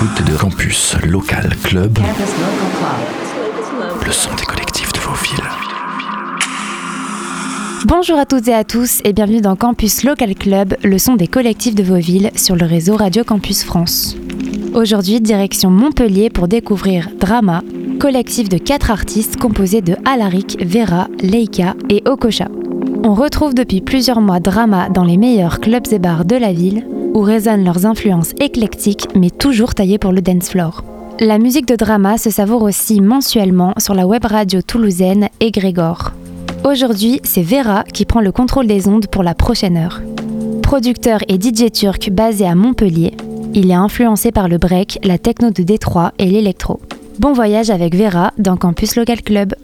l'écoute de Campus Local Club, le son des collectifs de vos villes. Bonjour à toutes et à tous et bienvenue dans Campus Local Club, le son des collectifs de vos villes sur le réseau Radio Campus France. Aujourd'hui, direction Montpellier pour découvrir Drama, collectif de quatre artistes composés de Alaric, Vera, Leika et Okosha. On retrouve depuis plusieurs mois Drama dans les meilleurs clubs et bars de la ville, où résonnent leurs influences éclectiques mais toujours taillées pour le dance floor. La musique de Drama se savoure aussi mensuellement sur la web radio toulousaine Grégor. Aujourd'hui, c'est Vera qui prend le contrôle des ondes pour la prochaine heure. Producteur et DJ turc basé à Montpellier, il est influencé par le break, la techno de Détroit et l'électro. Bon voyage avec Vera dans Campus Local Club.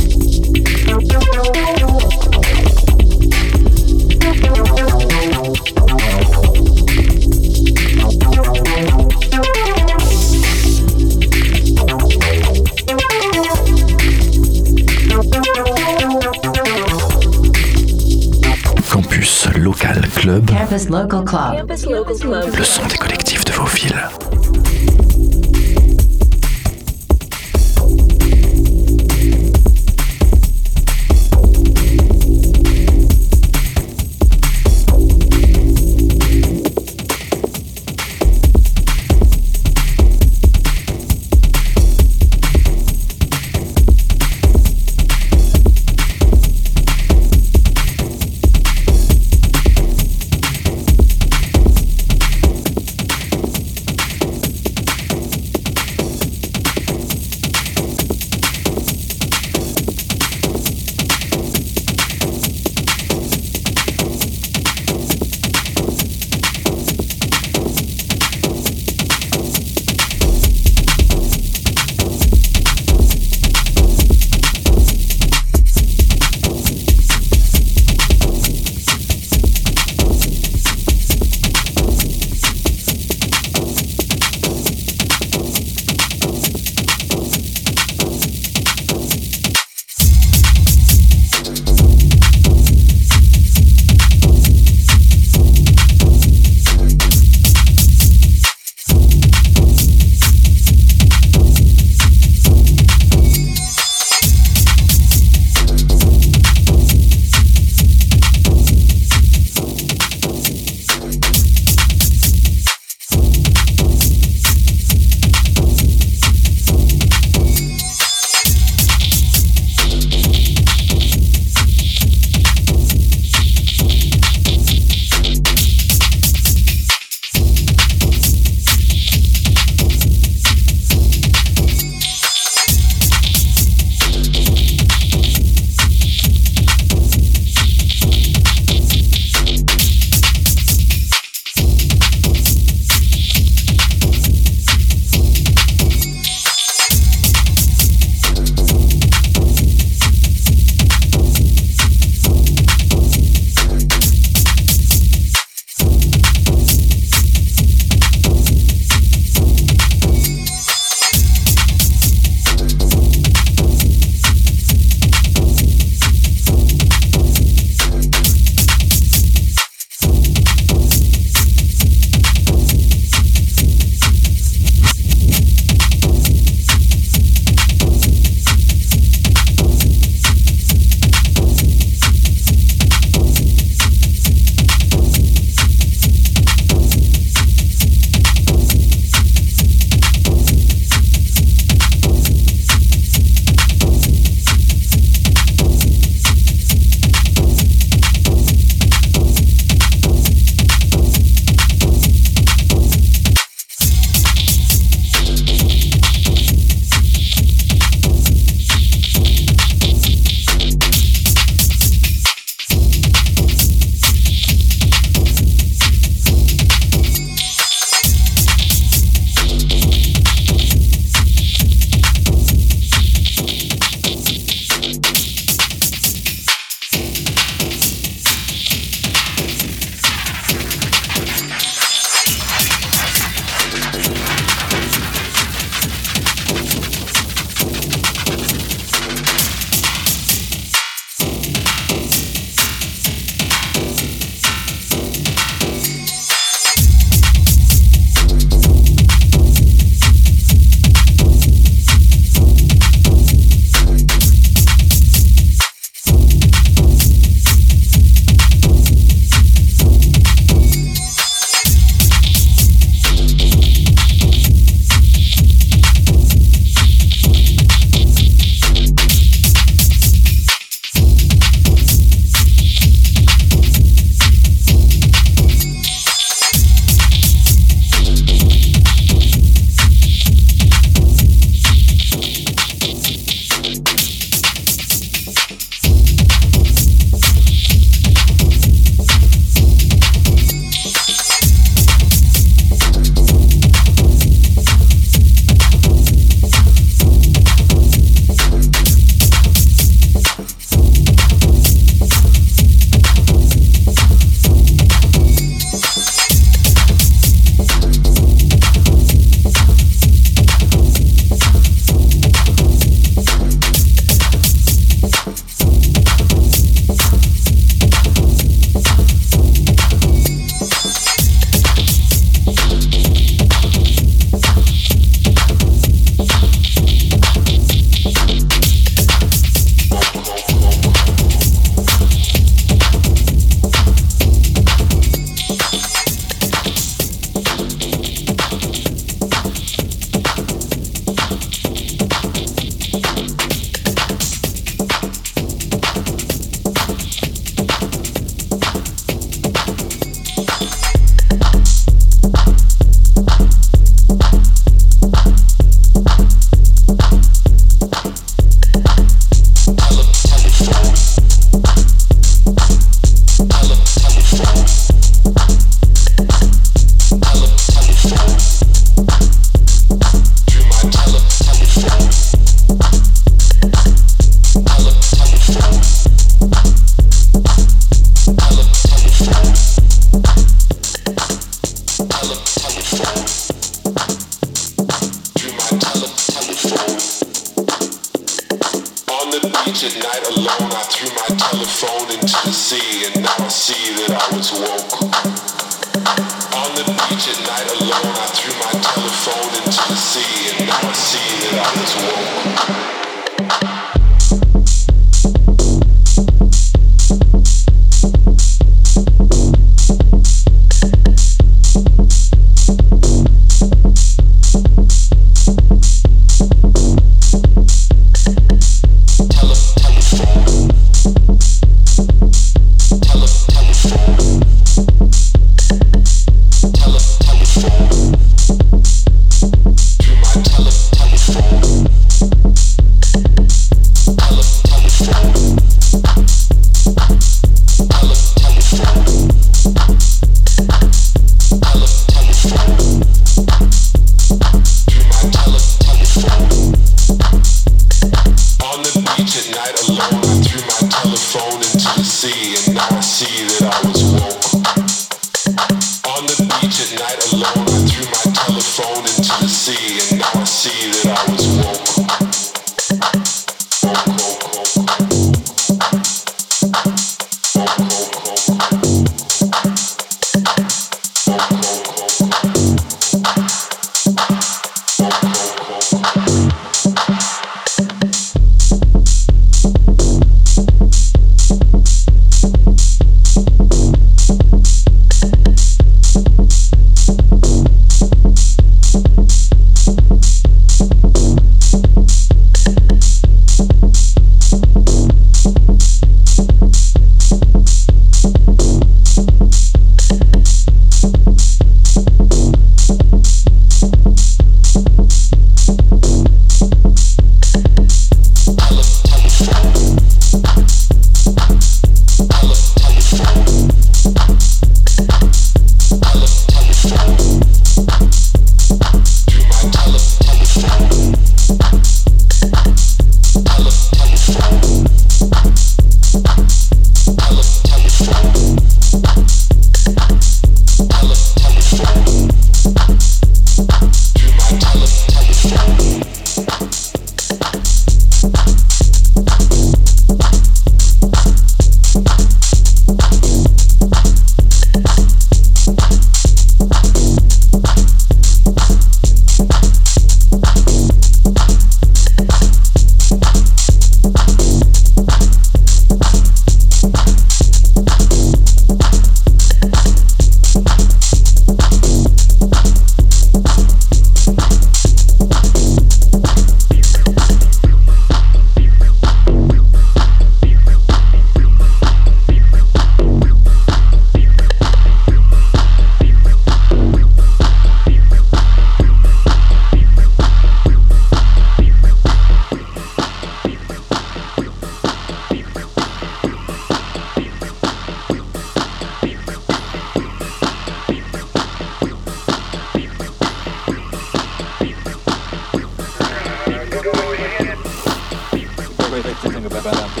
Bye-bye.